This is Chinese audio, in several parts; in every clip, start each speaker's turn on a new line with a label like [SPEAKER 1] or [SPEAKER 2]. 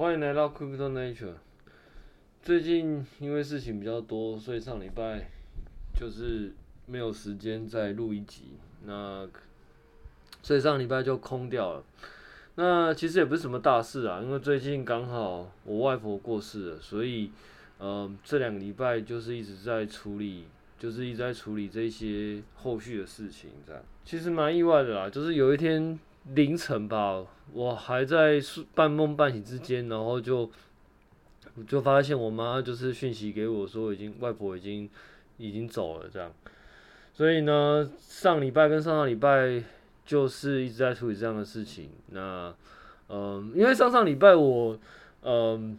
[SPEAKER 1] 欢迎来到 Crypto Nature。最近因为事情比较多，所以上礼拜就是没有时间再录一集，那所以上礼拜就空掉了。那其实也不是什么大事啊，因为最近刚好我外婆过世了，所以呃这两个礼拜就是一直在处理，就是一直在处理这些后续的事情，这样其实蛮意外的啦，就是有一天。凌晨吧，我还在半梦半醒之间，然后就就发现我妈就是讯息给我说，已经外婆已经已经走了这样。所以呢，上礼拜跟上上礼拜就是一直在处理这样的事情。那嗯，因为上上礼拜我嗯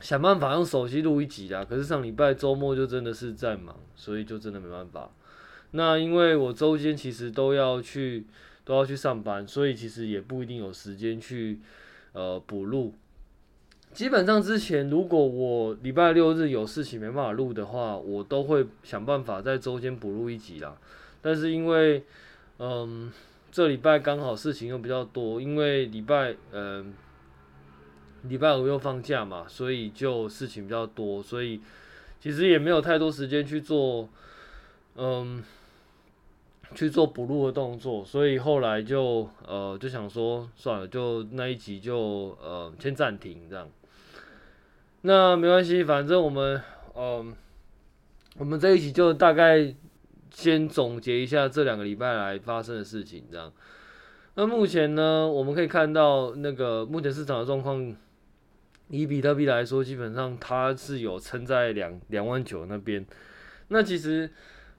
[SPEAKER 1] 想办法用手机录一集啦，可是上礼拜周末就真的是在忙，所以就真的没办法。那因为我周间其实都要去。都要去上班，所以其实也不一定有时间去呃补录。基本上之前如果我礼拜六日有事情没办法录的话，我都会想办法在周间补录一集啦。但是因为嗯这礼拜刚好事情又比较多，因为礼拜嗯礼拜五又放假嘛，所以就事情比较多，所以其实也没有太多时间去做嗯。去做补录的动作，所以后来就呃就想说算了，就那一集就呃先暂停这样。那没关系，反正我们嗯、我们这一集就大概先总结一下这两个礼拜来发生的事情这样。那目前呢，我们可以看到那个目前市场的状况，以比特币来说，基本上它是有撑在两两万九那边。那其实。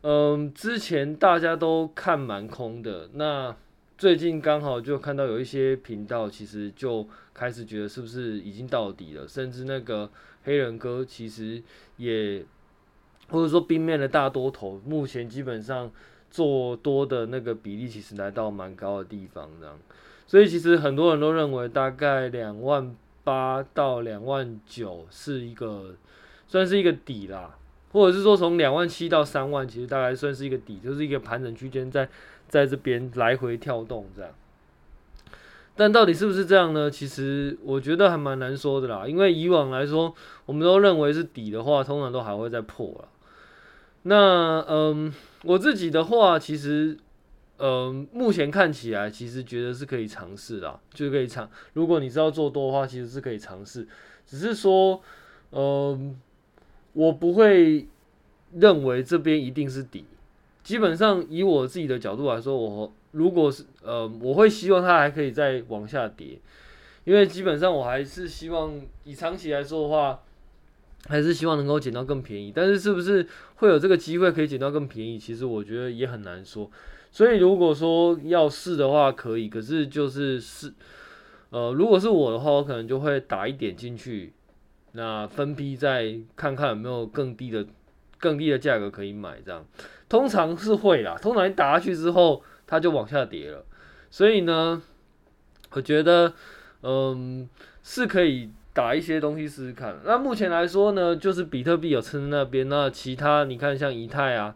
[SPEAKER 1] 嗯，之前大家都看蛮空的，那最近刚好就看到有一些频道，其实就开始觉得是不是已经到底了，甚至那个黑人哥其实也，或者说冰面的大多头，目前基本上做多的那个比例其实来到蛮高的地方，这样，所以其实很多人都认为大概两万八到两万九是一个算是一个底啦。或者是说从两万七到三万，其实大概算是一个底，就是一个盘整区间，在在这边来回跳动这样。但到底是不是这样呢？其实我觉得还蛮难说的啦。因为以往来说，我们都认为是底的话，通常都还会再破了。那嗯，我自己的话，其实嗯，目前看起来其实觉得是可以尝试的，就是可以尝。如果你是要做多的话，其实是可以尝试。只是说，嗯。我不会认为这边一定是底，基本上以我自己的角度来说，我如果是呃，我会希望它还可以再往下跌，因为基本上我还是希望以长期来说的话，还是希望能够捡到更便宜。但是是不是会有这个机会可以捡到更便宜？其实我觉得也很难说。所以如果说要试的话，可以，可是就是试，呃，如果是我的话，我可能就会打一点进去。那分批再看看有没有更低的、更低的价格可以买，这样通常是会啦。通常你打下去之后，它就往下跌了。所以呢，我觉得，嗯，是可以打一些东西试试看。那目前来说呢，就是比特币有撑那边，那其他你看像以太啊，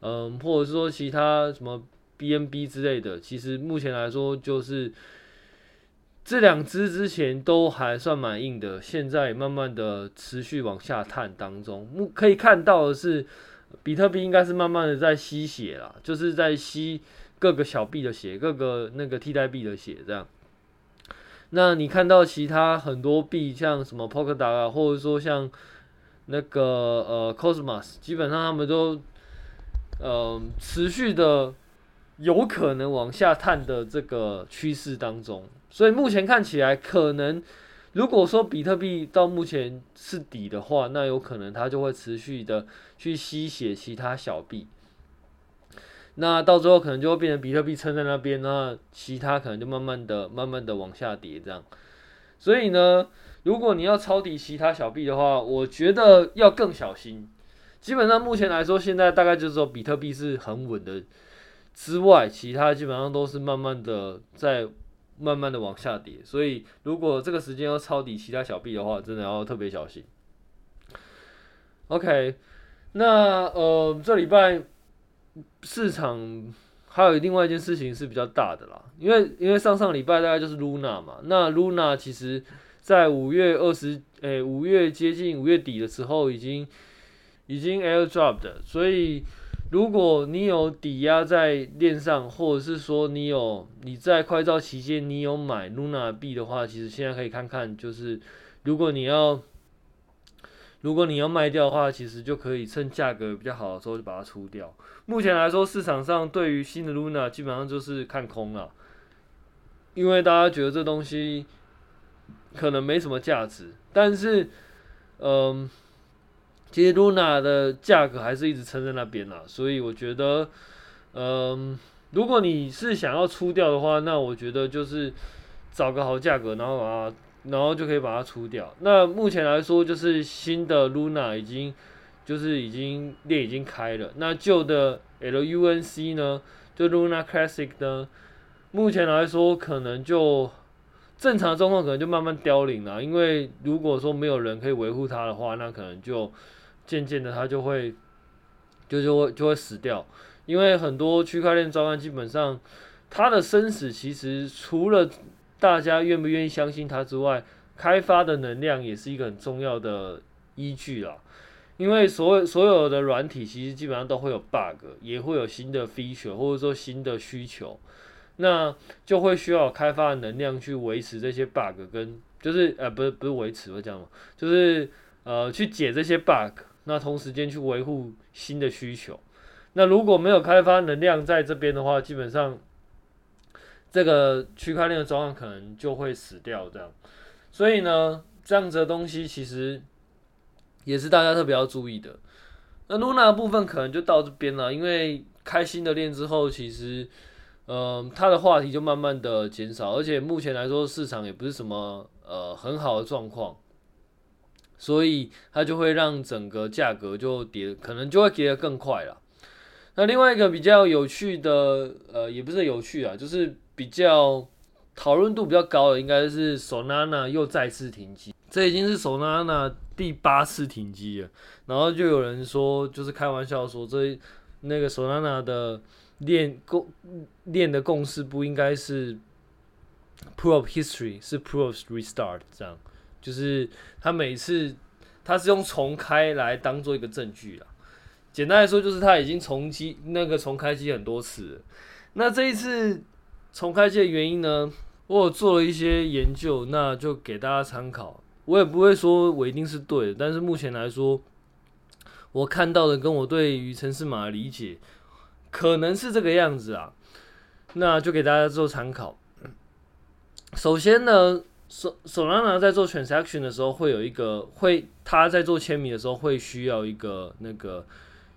[SPEAKER 1] 嗯，或者是说其他什么 BNB 之类的，其实目前来说就是。这两只之前都还算蛮硬的，现在慢慢的持续往下探当中，目可以看到的是，比特币应该是慢慢的在吸血了，就是在吸各个小币的血，各个那个替代币的血这样。那你看到其他很多币，像什么 Polkadot 啊，或者说像那个呃 Cosmos，基本上他们都呃持续的有可能往下探的这个趋势当中。所以目前看起来，可能如果说比特币到目前是底的话，那有可能它就会持续的去吸血其他小币。那到最后可能就会变成比特币撑在那边，那其他可能就慢慢的、慢慢的往下跌这样。所以呢，如果你要抄底其他小币的话，我觉得要更小心。基本上目前来说，现在大概就是说比特币是很稳的之外，其他基本上都是慢慢的在。慢慢的往下跌，所以如果这个时间要抄底其他小币的话，真的要特别小心。OK，那呃这礼拜市场还有另外一件事情是比较大的啦，因为因为上上礼拜大概就是 Luna 嘛，那 Luna 其实在五月二十，诶，五月接近五月底的时候已经已经 airdrop 的，所以如果你有抵押在链上，或者是说你有你在快照期间你有买 Luna 币的话，其实现在可以看看，就是如果你要如果你要卖掉的话，其实就可以趁价格比较好的时候就把它出掉。目前来说，市场上对于新的 Luna 基本上就是看空了，因为大家觉得这东西。可能没什么价值，但是，嗯，其实 Luna 的价格还是一直撑在那边啦，所以我觉得，嗯，如果你是想要出掉的话，那我觉得就是找个好价格，然后把它，然后就可以把它出掉。那目前来说，就是新的 Luna 已经就是已经链已经开了，那旧的 LUNC 呢，就 Luna Classic 呢，目前来说可能就。正常状况可能就慢慢凋零了，因为如果说没有人可以维护它的话，那可能就渐渐的它就会就就会就会死掉。因为很多区块链专案基本上它的生死其实除了大家愿不愿意相信它之外，开发的能量也是一个很重要的依据啦。因为所有所有的软体其实基本上都会有 bug，也会有新的 feature 或者说新的需求。那就会需要开发的能量去维持这些 bug，跟就是呃不是不是维持，我讲吗，就是呃去解这些 bug，那同时间去维护新的需求。那如果没有开发能量在这边的话，基本上这个区块链的状况可能就会死掉这样。所以呢，这样子的东西其实也是大家特别要注意的。那 Luna 的部分可能就到这边了，因为开新的链之后，其实。嗯，它的话题就慢慢的减少，而且目前来说市场也不是什么呃很好的状况，所以它就会让整个价格就跌，可能就会跌得更快了。那另外一个比较有趣的，呃，也不是有趣啊，就是比较讨论度比较高的，应该是 Solana 又再次停机，这已经是 Solana 第八次停机了。然后就有人说，就是开玩笑说，这那个 Solana 的。链共链的共识不应该是 proof of history，是 proof of restart，这样就是他每次他是用重开来当做一个证据啊。简单来说，就是他已经重机那个重开机很多次。那这一次重开机的原因呢，我有做了一些研究，那就给大家参考。我也不会说我一定是对的，但是目前来说，我看到的跟我对于程式码的理解。可能是这个样子啊，那就给大家做参考。首先呢，Solana 在做 transaction 的时候，会有一个会，他在做签名的时候会需要一个那个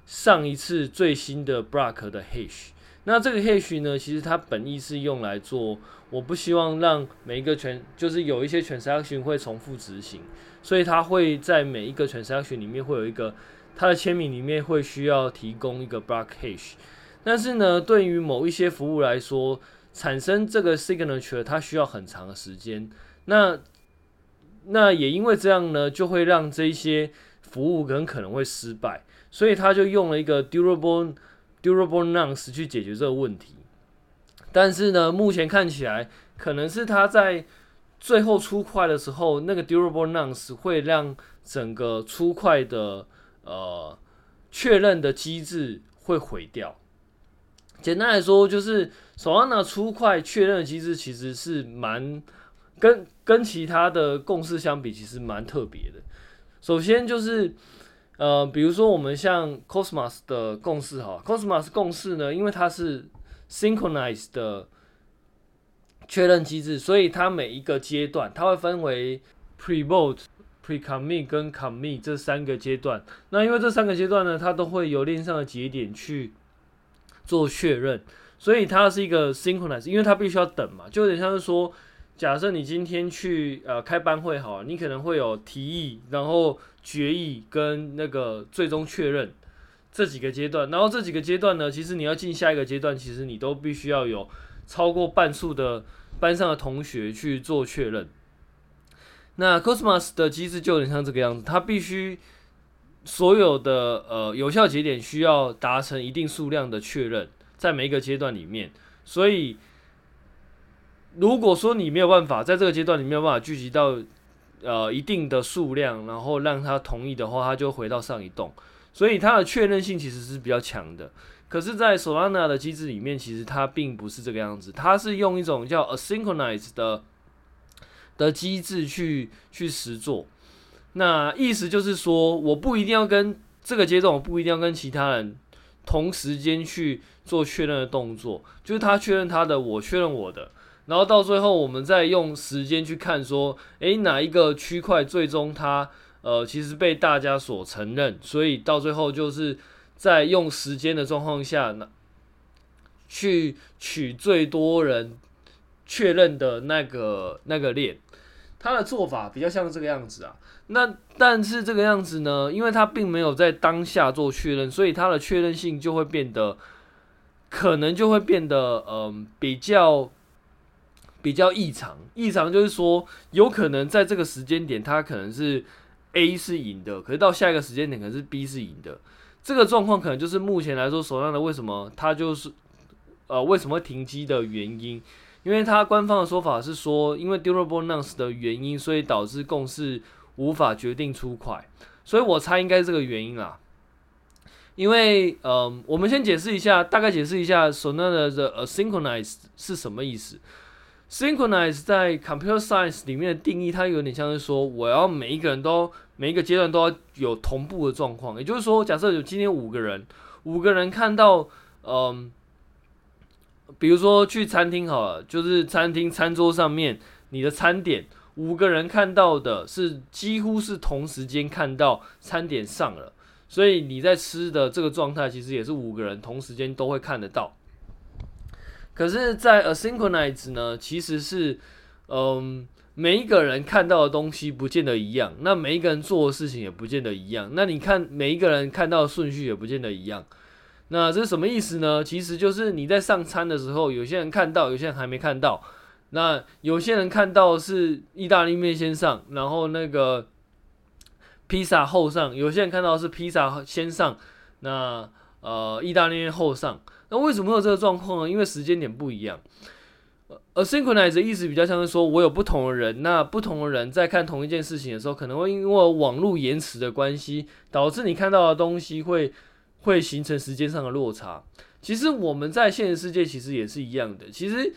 [SPEAKER 1] 上一次最新的 block 的 hash。那这个 hash 呢，其实它本意是用来做，我不希望让每一个全，就是有一些 transaction 会重复执行，所以它会在每一个 transaction 里面会有一个，它的签名里面会需要提供一个 block hash。但是呢，对于某一些服务来说，产生这个 signature 它需要很长的时间。那那也因为这样呢，就会让这些服务很可能会失败。所以他就用了一个 durable durable nonce 去解决这个问题。但是呢，目前看起来可能是他在最后出块的时候，那个 durable nonce 会让整个出块的呃确认的机制会毁掉。简单来说，就是 Solana 出块确认的机制其实是蛮跟跟其他的共识相比，其实蛮特别的。首先就是呃，比如说我们像 Cosmos 的共识哈，Cosmos 共识呢，因为它是 synchronized 的确认机制，所以它每一个阶段它会分为 pre-vote、pre-commit 跟 commit 这三个阶段。那因为这三个阶段呢，它都会有链上的节点去。做确认，所以它是一个 synchronize，因为它必须要等嘛，就有点像是说，假设你今天去呃开班会好，你可能会有提议，然后决议跟那个最终确认这几个阶段，然后这几个阶段呢，其实你要进下一个阶段，其实你都必须要有超过半数的班上的同学去做确认。那 Cosmos 的机制就有点像这个样子，它必须。所有的呃有效节点需要达成一定数量的确认，在每一个阶段里面。所以，如果说你没有办法在这个阶段你没有办法聚集到呃一定的数量，然后让他同意的话，他就回到上一栋。所以它的确认性其实是比较强的。可是，在 Solana 的机制里面，其实它并不是这个样子，它是用一种叫 Asynchronous 的的机制去去实做。那意思就是说，我不一定要跟这个阶段，我不一定要跟其他人同时间去做确认的动作，就是他确认他的，我确认我的，然后到最后我们再用时间去看说，诶，哪一个区块最终它呃其实被大家所承认，所以到最后就是在用时间的状况下，那去取最多人确认的那个那个链，他的做法比较像这个样子啊。那但是这个样子呢，因为它并没有在当下做确认，所以它的确认性就会变得，可能就会变得嗯、比较比较异常。异常就是说，有可能在这个时间点，它可能是 A 是赢的，可是到下一个时间点可能是 B 是赢的。这个状况可能就是目前来说手上的为什么它就是呃为什么会停机的原因，因为它官方的说法是说，因为 Durable Nounce 的原因，所以导致共识。无法决定出块，所以我猜应该是这个原因啦。因为，嗯、我们先解释一下，大概解释一下 Solana 的 Asynchronous 是什么意思。Synchronize 在 Computer Science 里面的定义，它有点像是说，我要每一个人都每一个阶段都要有同步的状况。也就是说，假设有今天五个人，五个人看到，嗯、比如说去餐厅好了，就是餐厅餐桌上面你的餐点。五个人看到的是几乎是同时间看到餐点上了，所以你在吃的这个状态其实也是五个人同时间都会看得到。可是，在 Asynchronous 呢，其实是，嗯，每一个人看到的东西不见得一样，那每一个人做的事情也不见得一样，那你看每一个人看到的顺序也不见得一样。那这是什么意思呢？其实就是你在上餐的时候，有些人看到，有些人还没看到。那有些人看到是意大利面先上，然后那个披萨后上；有些人看到是披萨先上，那呃意大利面后上。那为什么会有这个状况呢？因为时间点不一样。Asynchronous 的意思比较像是说，我有不同的人，那不同的人在看同一件事情的时候，可能会因为网络延迟的关系，导致你看到的东西会会形成时间上的落差。其实我们在现实世界其实也是一样的。其实。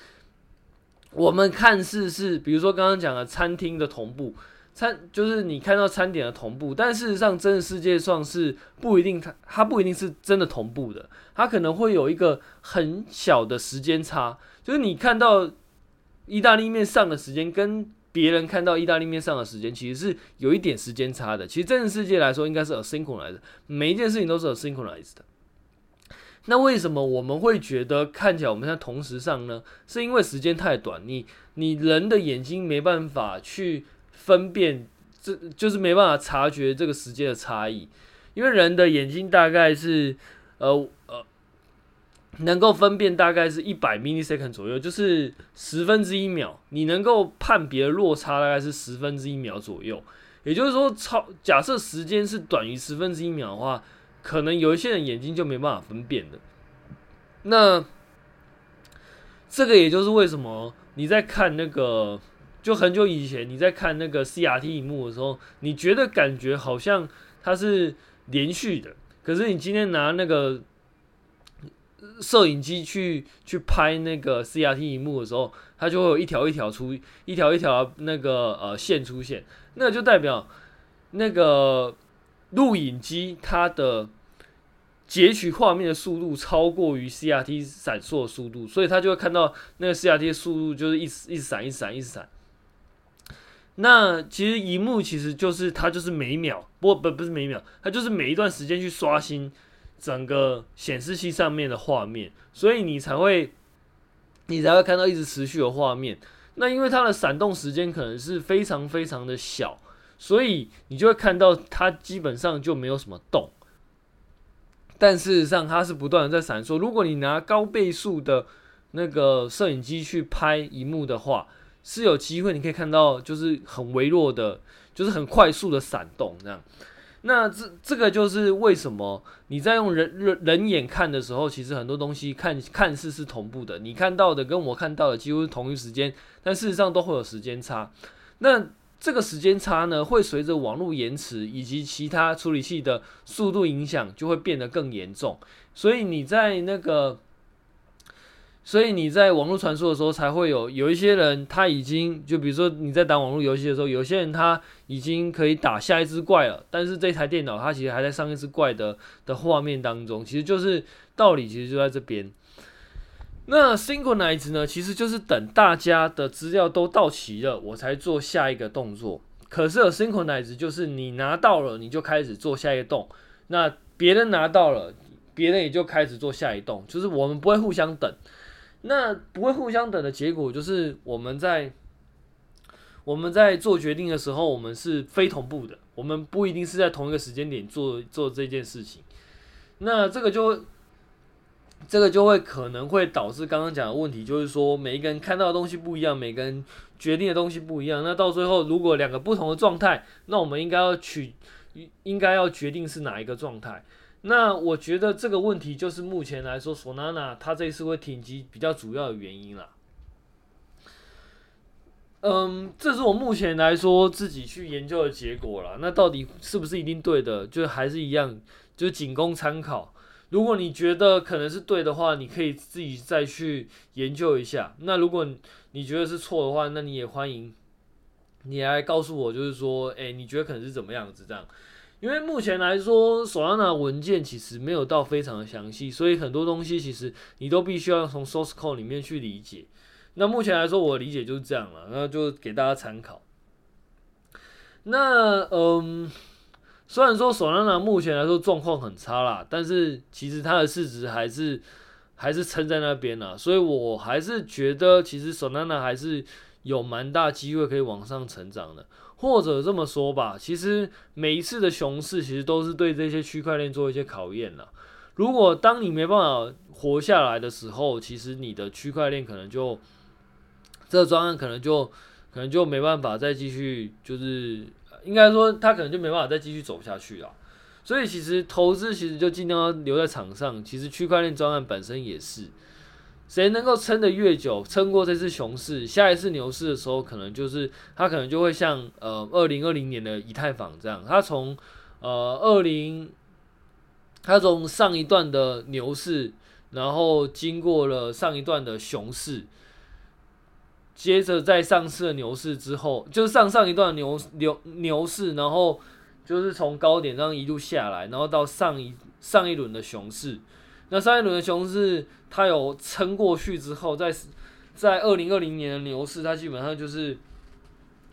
[SPEAKER 1] 我们看似是，比如说刚刚讲的餐厅的同步，餐就是你看到餐点的同步，但事实上真的世界上是不一定，它它不一定是真的同步的，它可能会有一个很小的时间差，就是你看到意大利面上的时间跟别人看到意大利面上的时间其实是有一点时间差的。其实真实世界来说应该是 asynchronous 的，每一件事情都是 asynchronous 的。那为什么我们会觉得看起来我们在同时上呢？是因为时间太短，你你人的眼睛没办法去分辨，这就是没办法察觉这个时间的差异。因为人的眼睛大概是呃呃能够分辨大概是一百 millisecond 左右，就是十分之一秒。你能够判别落差大概是十分之一秒左右。也就是说，超假设时间是短于十分之一秒的话。可能有一些人眼睛就没办法分辨的，那这个也就是为什么你在看那个，就很久以前你在看那个 CRT 荧幕的时候，你觉得感觉好像它是连续的，可是你今天拿那个摄影机去去拍那个 CRT 荧幕的时候，它就会有一条一条出一条一条那个呃线出现，那就代表那个。录影机它的截取画面的速度超过于 CRT 闪烁的速度，所以它就会看到那个 CRT 速度就是一一闪一闪一闪。那其实荧幕其实就是它就是每秒，不不不是每秒，它就是每一段时间去刷新整个显示器上面的画面，所以你才会你才会看到一直持续的画面。那因为它的闪动时间可能是非常非常的小。所以你就会看到它基本上就没有什么动，但事实上它是不断的在闪烁。如果你拿高倍数的那个摄影机去拍荧幕的话，是有机会你可以看到就是很微弱的，就是很快速的闪动这样。那这这个就是为什么你在用人人人眼看的时候，其实很多东西看看似是同步的，你看到的跟我看到的几乎是同一时间，但事实上都会有时间差。那这个时间差呢，会随着网络延迟以及其他处理器的速度影响，就会变得更严重。所以你在那个，所以你在网络传输的时候，才会有有一些人他已经，就比如说你在打网络游戏的时候，有些人他已经可以打下一只怪了，但是这台电脑它其实还在上一只怪的的画面当中，其实就是道理，其实就在这边。那 synchronize 呢，其实就是等大家的资料都到齐了，我才做下一个动作。可是 synchronize 就是你拿到了，你就开始做下一个动。那别人拿到了，别人也就开始做下一动，就是我们不会互相等。那不会互相等的结果就是我们在我们在做决定的时候，我们是非同步的，我们不一定是在同一个时间点做做这件事情。那这个就。这个就会可能会导致刚刚讲的问题，就是说每一个人看到的东西不一样，每个人决定的东西不一样。那到最后，如果两个不同的状态，那我们应该要取，应该要决定是哪一个状态。那我觉得这个问题就是目前来说索纳纳他这一次会停机比较主要的原因啦。嗯，这是我目前来说自己去研究的结果啦。那到底是不是一定对的？就还是一样，就仅供参考。如果你觉得可能是对的话，你可以自己再去研究一下。那如果你觉得是错的话，那你也欢迎你来告诉我，就是说，诶，你觉得可能是怎么样子这样？因为目前来说，Solana 文件其实没有到非常的详细，所以很多东西其实你都必须要从 source code 里面去理解。那目前来说，我理解就是这样了，那就给大家参考。那嗯。虽然说 Solana 目前来说状况很差啦，但是其实它的市值还是还是撑在那边啦，所以我还是觉得其实 Solana 还是有蛮大机会可以往上成长的，或者这么说吧，其实每一次的熊市其实都是对这些区块链做一些考验了。如果当你没办法活下来的时候，其实你的区块链可能就这个专案可能就可能就没办法再继续就是。应该说，他可能就没办法再继续走下去了。所以，其实投资其实就尽量要留在场上。其实，区块链专案本身也是，谁能够撑得越久，撑过这次熊市，下一次牛市的时候，可能就是他可能就会像呃二零二零年的以太坊这样，他从呃二零，他从上一段的牛市，然后经过了上一段的熊市。接着在上次的牛市之后，就是上上一段牛牛牛市，然后就是从高点上一路下来，然后到上一上一轮的熊市。那上一轮的熊市，它有撑过去之后，在在二零二零年的牛市，它基本上就是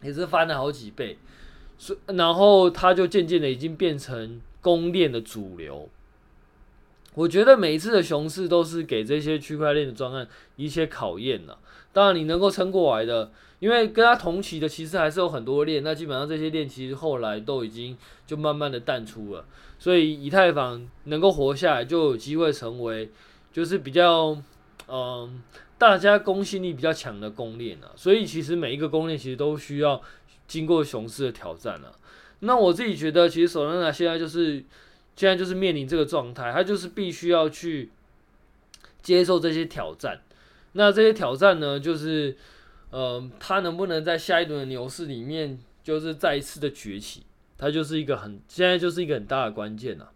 [SPEAKER 1] 也是翻了好几倍，所然后它就渐渐的已经变成公链的主流。我觉得每一次的熊市都是给这些区块链的专案一些考验了。当然，你能够撑过来的，因为跟它同期的其实还是有很多链，那基本上这些链其实后来都已经就慢慢的淡出了，所以以太坊能够活下来，就有机会成为就是比较嗯大家公信力比较强的公链了。所以其实每一个公链其实都需要经过熊市的挑战了。那我自己觉得，其实 Solana 现在就是现在就是面临这个状态，它就是必须要去接受这些挑战。那这些挑战呢，就是，呃，它能不能在下一轮的牛市里面，就是再一次的崛起，它就是一个很，现在就是一个很大的关键了。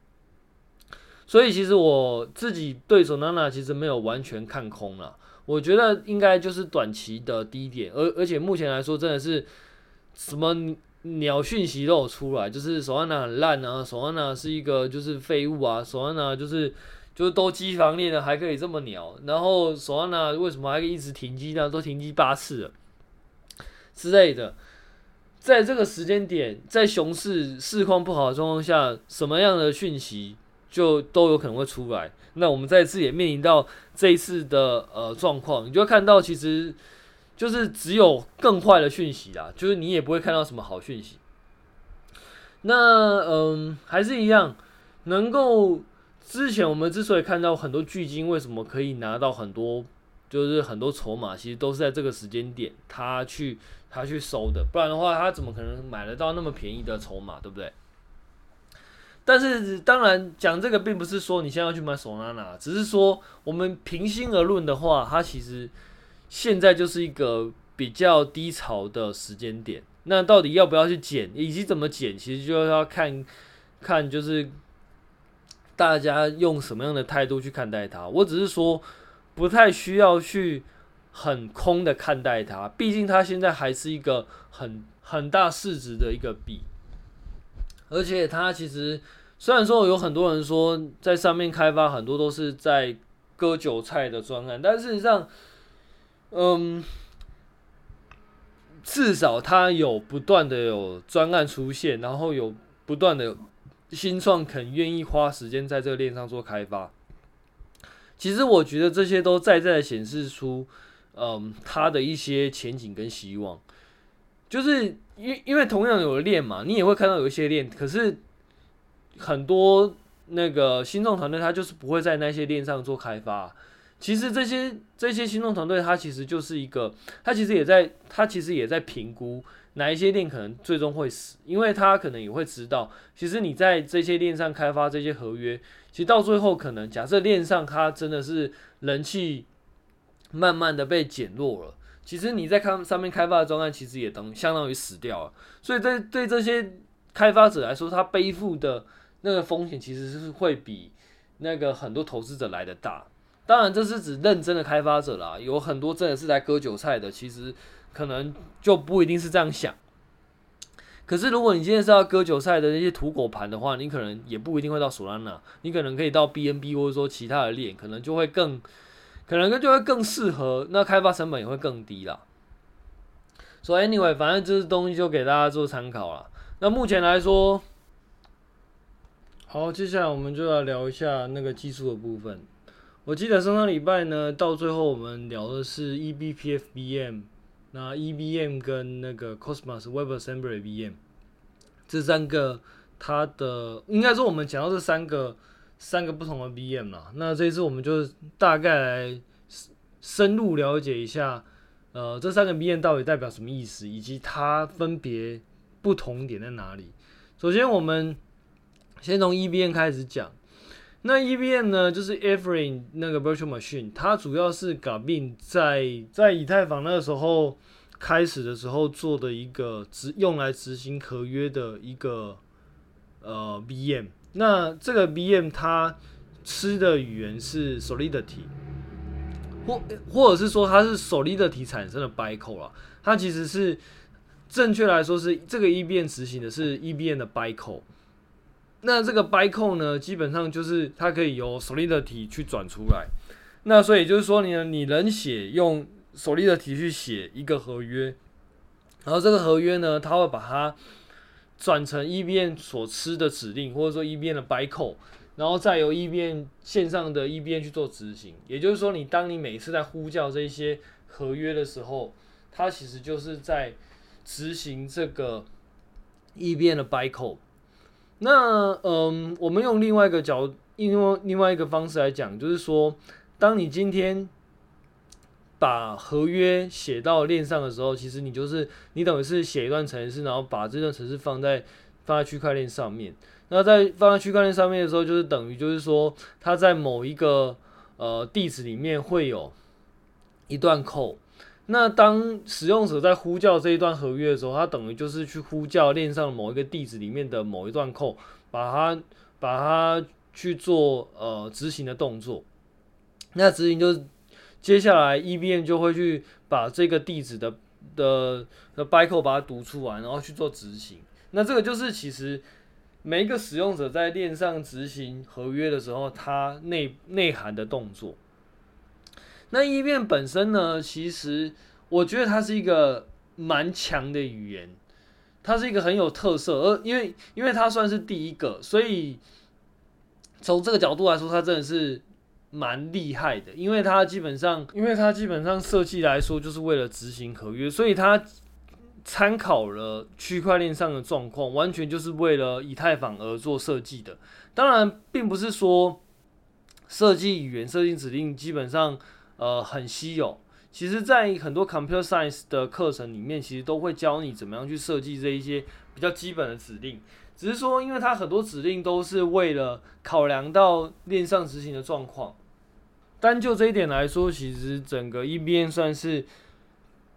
[SPEAKER 1] 所以其实我自己对手娜娜其实没有完全看空了，我觉得应该就是短期的低点，而而且目前来说真的是什么鸟讯息都有出来，就是 Solana 很烂啊，Solana 是一个就是废物啊，Solana 就是。就是都机房练了，还可以这么鸟，然后 Solana 为什么还一直停机呢？都停机八次了之类的。在这个时间点，在熊市市况不好的状况下，什么样的讯息就都有可能会出来。那我们再次也面临到这一次的呃状况，你就会看到其实就是只有更坏的讯息啦，就是你也不会看到什么好讯息。那嗯，还是一样能够。之前我们之所以看到很多巨鲸，为什么可以拿到很多，就是很多筹码，其实都是在这个时间点他去他去收的，不然的话他怎么可能买得到那么便宜的筹码，对不对？但是当然讲这个并不是说你现在要去买 Solana，只是说我们平心而论的话，它其实现在就是一个比较低潮的时间点，那到底要不要去减，以及怎么减，其实就要看看就是大家用什么样的态度去看待它。我只是说，不太需要去很空的看待它，毕竟它现在还是一个很很大市值的一个币，而且它其实虽然说有很多人说在上面开发很多都是在割韭菜的专案，但事实上，嗯。至少它有不断的有专案出现，然后有不断的新创肯愿意花时间在这个链上做开发。其实我觉得这些都在在显示出，嗯，它的一些前景跟希望。就是因因为同样有链嘛，你也会看到有一些链，可是很多那个新创团队他就是不会在那些链上做开发。其实这些这些新创团队，他其实就是一个，他其实也在，他其实也在评估哪一些链可能最终会死，因为他可能也会知道，其实你在这些链上开发这些合约，其实到最后可能假设链上它真的是人气慢慢的被减弱了，其实你在看上面开发的专案，其实也等相当于死掉了，所以在对这些开发者来说，他背负的那个风险其实是会比那个很多投资者来的大。当然，这是指认真的开发者啦，有很多真的是来割韭菜的，其实可能就不一定是这样想。可是，如果你今天是要割韭菜的那些土狗盘的话，你可能也不一定会到索拉纳，你可能可以到 BNB 或者说其他的链，可能就会更，可能就会更适合，那开发成本也会更低啦。所以，anyway，反正这些东西就给大家做参考了。那目前来说，好，接下来我们就来聊一下那个技术的部分。我记得上上礼拜呢，到最后我们聊的是 eBPF VM，那 EBM 跟那个 Cosmos WebAssembly VM 这三个，它的应该说我们讲到这三个三个不同的 VM 啦。那这一次我们就大概来深入了解一下，呃，这三个 VM 到底代表什么意思，以及它分别不同点在哪里。首先，我们先从 EBM 开始讲。那 EVM 呢，就是 Ethereum 那个 Virtual Machine，它主要是 Gavin 在在以太坊那个时候开始的时候做的一个执用来执行合约的一个呃 VM。那这个 VM 它吃的语言是 Solidity，或或者是说它是 Solidity 产生的 Bytecode 啦。它其实是正确来说是这个 EVM 执行的是 EVM 的 Bytecode。那这个 b y c o 呢，基本上就是它可以由 Solidity 去转出来。那所以就是说，你你能写用 Solidity 去写一个合约，然后这个合约呢，它会把它转成 EVM 所吃的指令，或者说 EVM 的 b y c o 然后再由 EVM 线上的 EVM 去做执行。也就是说，你当你每次在呼叫这些合约的时候，它其实就是在执行这个 EVM 的 b y c o。那嗯，我们用另外一个角，用另外一个方式来讲，就是说，当你今天把合约写到链上的时候，其实你就是你等于是写一段程式，然后把这段程式放在放在区块链上面。那在放在区块链上面的时候，就是等于就是说，它在某一个呃地址里面会有一段 code。那当使用者在呼叫这一段合约的时候，他等于就是去呼叫链上某一个地址里面的某一段扣把它把它去做呃执行的动作。那执行就是接下来 EVM 就会去把这个地址的的的 bytecode 把它读出来，然后去做执行。那这个就是其实每一个使用者在链上执行合约的时候，它内内涵的动作。那 EVM 本身呢，其实我觉得它是一个蛮强的语言，它是一个很有特色，而因为因为它算是第一个，所以从这个角度来说，它真的是蛮厉害的。因为它基本上，因为它基本上设计来说就是为了执行合约，所以它参考了区块链上的状况，完全就是为了以太坊而做设计的。当然，并不是说设计语言、设计指令基本上。呃，很稀有。其实，在很多 computer science 的课程里面，其实都会教你怎么样去设计这一些比较基本的指令。只是说，因为它很多指令都是为了考量到链上执行的状况。单就这一点来说，其实整个 EVM 算是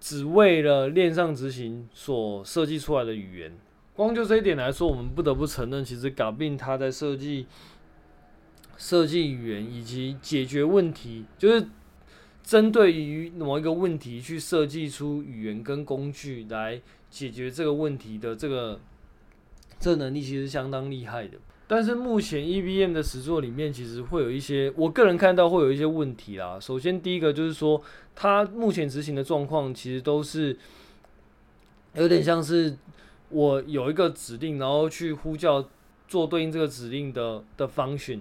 [SPEAKER 1] 只为了链上执行所设计出来的语言。光就这一点来说，我们不得不承认，其实 Garbin 它在设计设计语言以及解决问题，就是针对于某一个问题去设计出语言跟工具来解决这个问题的这个这个能力，其实相当厉害的。但是目前 EVM 的实作里面，其实会有一些，我个人看到会有一些问题啦。首先，第一个就是说，它目前执行的状况其实都是有点像是我有一个指令，然后去呼叫做对应这个指令的的 function。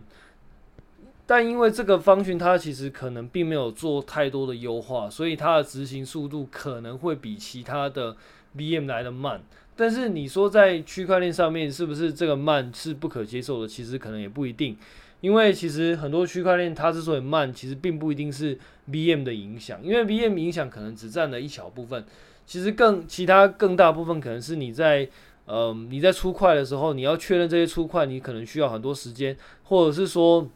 [SPEAKER 1] 但因为这个 function 它其实可能并没有做太多的优化，所以它的执行速度可能会比其他的 VM 来得慢。但是你说在区块链上面是不是这个慢是不可接受的？其实可能也不一定，因为其实很多区块链它之所以慢，其实并不一定是 VM 的影响，因为 VM 影响可能只占了一小部分，其实更其他更大部分可能是你在呃你在出块的时候，你要确认这些出块，你可能需要很多时间，或者是说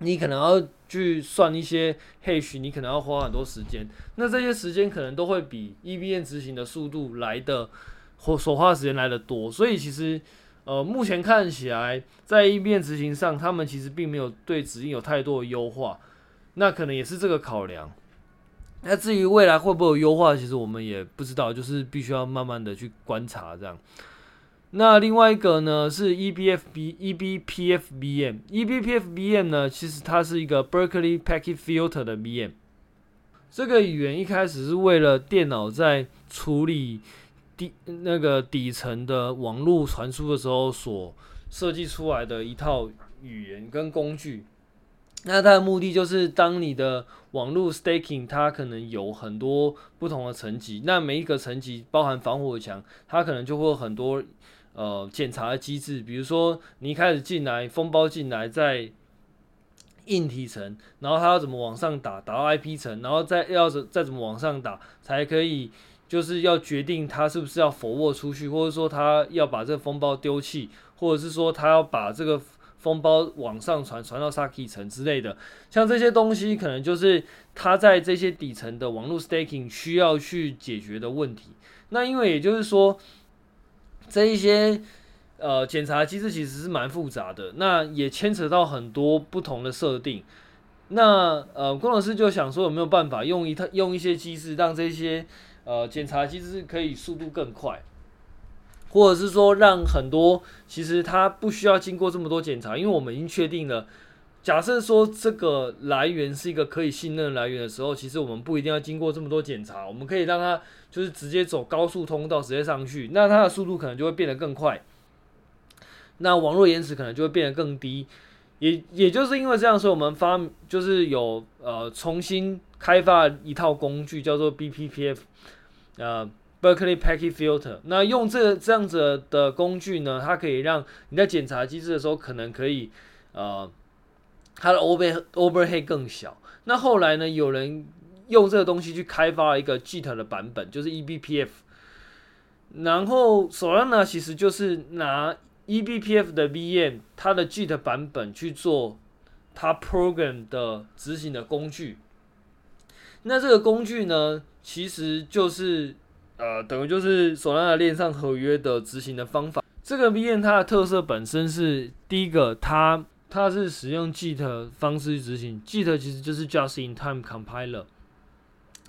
[SPEAKER 1] 你可能要去算一些，H 你可能要花很多时间，那这些时间可能都会比 EVM 执行的速度来的。或所花的时间来的多，所以其实，呃，目前看起来在 EVM 执行上，他们其实并没有对指令有太多的优化，那可能也是这个考量。那至于未来会不会有优化，其实我们也不知道，就是必须要慢慢的去观察这样。那另外一个呢是 ebfb ebpfbm ebpfbm 呢，其实它是一个 Berkeley Packet Filter 的 VM。这个语言一开始是为了电脑在处理。底那个底层的网络传输的时候所设计出来的一套语言跟工具，那它的目的就是当你的网络 staking 它可能有很多不同的层级，那每一个层级包含防火墙，它可能就会有很多呃检查的机制，比如说你一开始进来封包进来在硬体层，然后它要怎么往上打，打到 IP 层，然后再要再怎么往上打才可以。就是要决定他是不是要 flop 出去，或者说他要把这个封包丢弃，或者是说他要把这个封包往上传，传到 Saki 层之类的。像这些东西，可能就是他在这些底层的网络 staking 需要去解决的问题。那因为也就是说，这一些呃检查机制其实是蛮复杂的，那也牵扯到很多不同的设定。那呃，工程师就想说有没有办法用一套用一些机制让这些。呃，检查其实是可以速度更快，或者是说让很多其实它不需要经过这么多检查，因为我们已经确定了。假设说这个来源是一个可以信任的来源的时候，其实我们不一定要经过这么多检查，我们可以让它就是直接走高速通道直接上去，那它的速度可能就会变得更快，那网络延迟可能就会变得更低。也也就是因为这样，所以我们发就是有呃重新开发一套工具叫做 BPPF。呃，Berkeley Packet Filter，那用这这样子的工具呢，它可以让你在检查机制的时候，可能可以呃，它的 over overhead 更小。那后来呢，有人用这个东西去开发了一个 JIT 的版本，就是 eBPF。然后 Solana 其实就是拿 eBPF 的 VM，它的 JIT 版本去做它 program 的执行的工具。那这个工具呢，其实就是呃，等于就是索拉纳链上合约的执行的方法。这个 VM 它的特色本身是第一个，它它是使用 JIT 方式去执行。JIT 其实就是 Just in Time Compiler，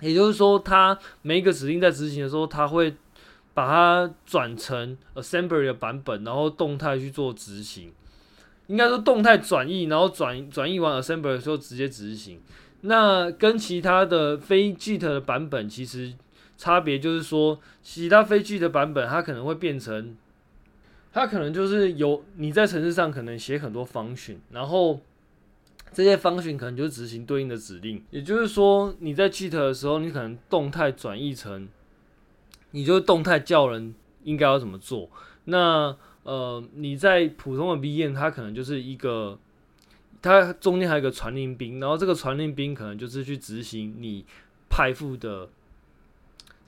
[SPEAKER 1] 也就是说，它每一个指令在执行的时候，它会把它转成 Assembly 的版本，然后动态去做执行。应该说动态转译，然后转转译完 Assembly 的时候直接执行。那跟其他的非 JIT 的版本其实差别就是说，其他非 JIT 的版本它可能会变成，它可能就是有你在程式上可能写很多 function，然后这些 function 可能就是执行对应的指令。也就是说，你在 JIT 的时候，你可能动态转译成，你就动态叫人应该要怎么做。那呃，你在普通的 VM，它可能就是一个。它中间还有一个传令兵，然后这个传令兵可能就是去执行你派付的，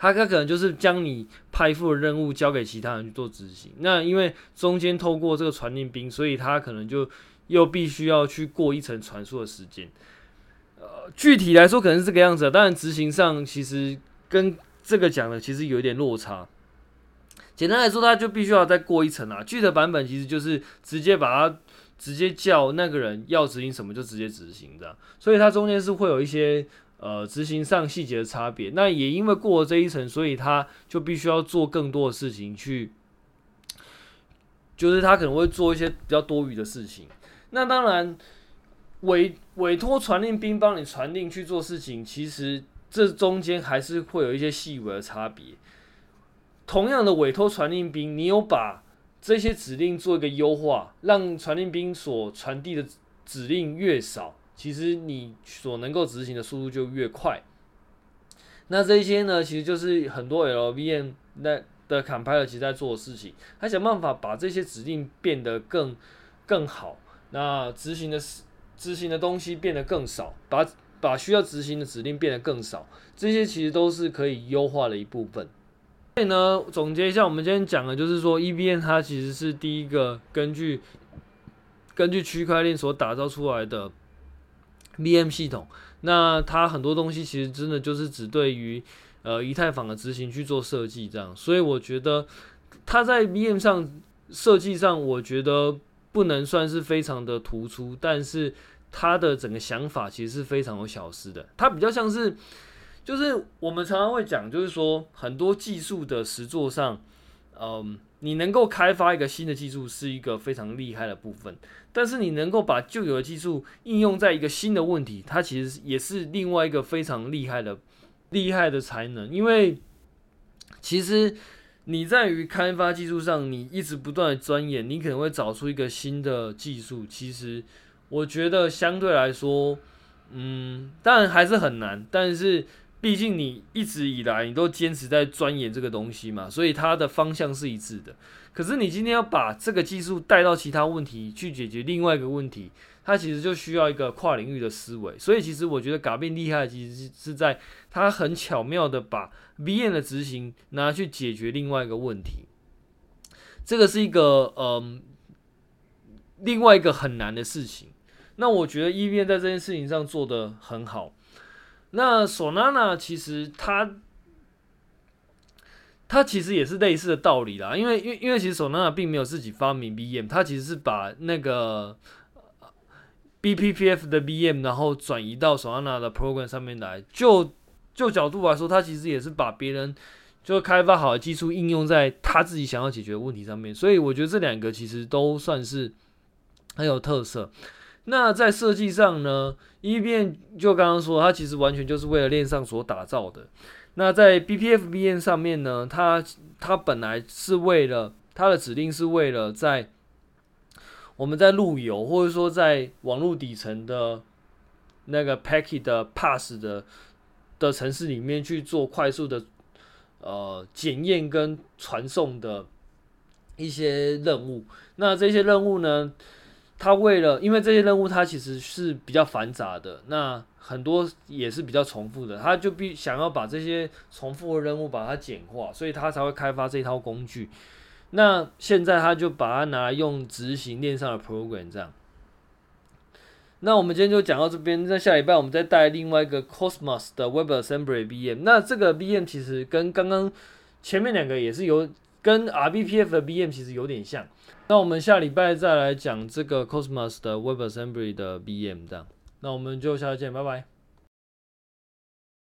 [SPEAKER 1] 他他可能就是将你派付的任务交给其他人去做执行。那因为中间透过这个传令兵，所以他可能就又必须要去过一层传输的时间。呃，具体来说可能是这个样子，当然执行上其实跟这个讲的其实有一点落差。简单来说，他就必须要再过一层啊。具体的版本其实就是直接把它直接叫那个人要执行什么就直接执行这样，所以它中间是会有一些呃执行上细节的差别。那也因为过了这一层，所以他就必须要做更多的事情去，就是他可能会做一些比较多余的事情。那当然。委委托传令兵帮你传令去做事情，其实这中间还是会有一些细微的差别。同样的委托传令兵，你有把这些指令做一个优化，让传令兵所传递的指令越少，其实你所能够执行的速度就越快。那这些呢，其实就是很多 LVM 那的 compiler 其实在做的事情，他想办法把这些指令变得更更好，那执行的执行的东西变得更少，把把需要执行的指令变得更少，这些其实都是可以优化的一部分。所以呢，总结一下，我们今天讲的就是说，EVM 它其实是第一个根据根据区块链所打造出来的 VM 系统。那它很多东西其实真的就是只对于呃以太坊的执行去做设计这样。所以我觉得它在 VM 上设计上，我觉得。不能算是非常的突出，但是它的整个想法其实是非常有巧思的。它比较像是，就是我们常常会讲，就是说很多技术的实作上，嗯，你能够开发一个新的技术是一个非常厉害的部分，但是你能够把旧有的技术应用在一个新的问题，它其实也是另外一个非常厉害的厉害的才能，因为其实。你在于开发技术上，你一直不断的钻研，你可能会找出一个新的技术。其实，我觉得相对来说，嗯，当然还是很难。但是，毕竟你一直以来你都坚持在钻研这个东西嘛，所以它的方向是一致的。可是，你今天要把这个技术带到其他问题去解决另外一个问题。它其实就需要一个跨领域的思维，所以其实我觉得嘎变厉害，其实是在它很巧妙的把 v n 的执行拿去解决另外一个问题。这个是一个嗯，另外一个很难的事情。那我觉得 EVM 在这件事情上做得很好。那索纳纳其实它它其实也是类似的道理啦，因为因因为其实索纳纳并没有自己发明 VM，它其实是把那个。BPPF 的 VM，然后转移到索纳纳的 program 上面来。就就角度来说，它其实也是把别人就开发好的技术应用在他自己想要解决的问题上面。所以我觉得这两个其实都算是很有特色。那在设计上呢，EVM 就刚刚说，它其实完全就是为了链上所打造的。那在 bpfbn 上面呢，它它本来是为了它的指令是为了在我们在路由，或者说在网络底层的那个 packet 的 pass 的的城市里面去做快速的呃检验跟传送的一些任务。那这些任务呢，他为了因为这些任务它其实是比较繁杂的，那很多也是比较重复的，他就必想要把这些重复的任务把它简化，所以他才会开发这套工具。那现在他就把它拿来用执行链上的 program 这样。那我们今天就讲到这边，那下礼拜我们再带另外一个 Cosmos 的 WebAssembly VM。那这个 VM 其实跟刚刚前面两个也是有跟 RBPF 的 BM 其实有点像。那我们下礼拜再来讲这个 Cosmos 的 WebAssembly 的 BM 这样。那我们就下次见，拜拜。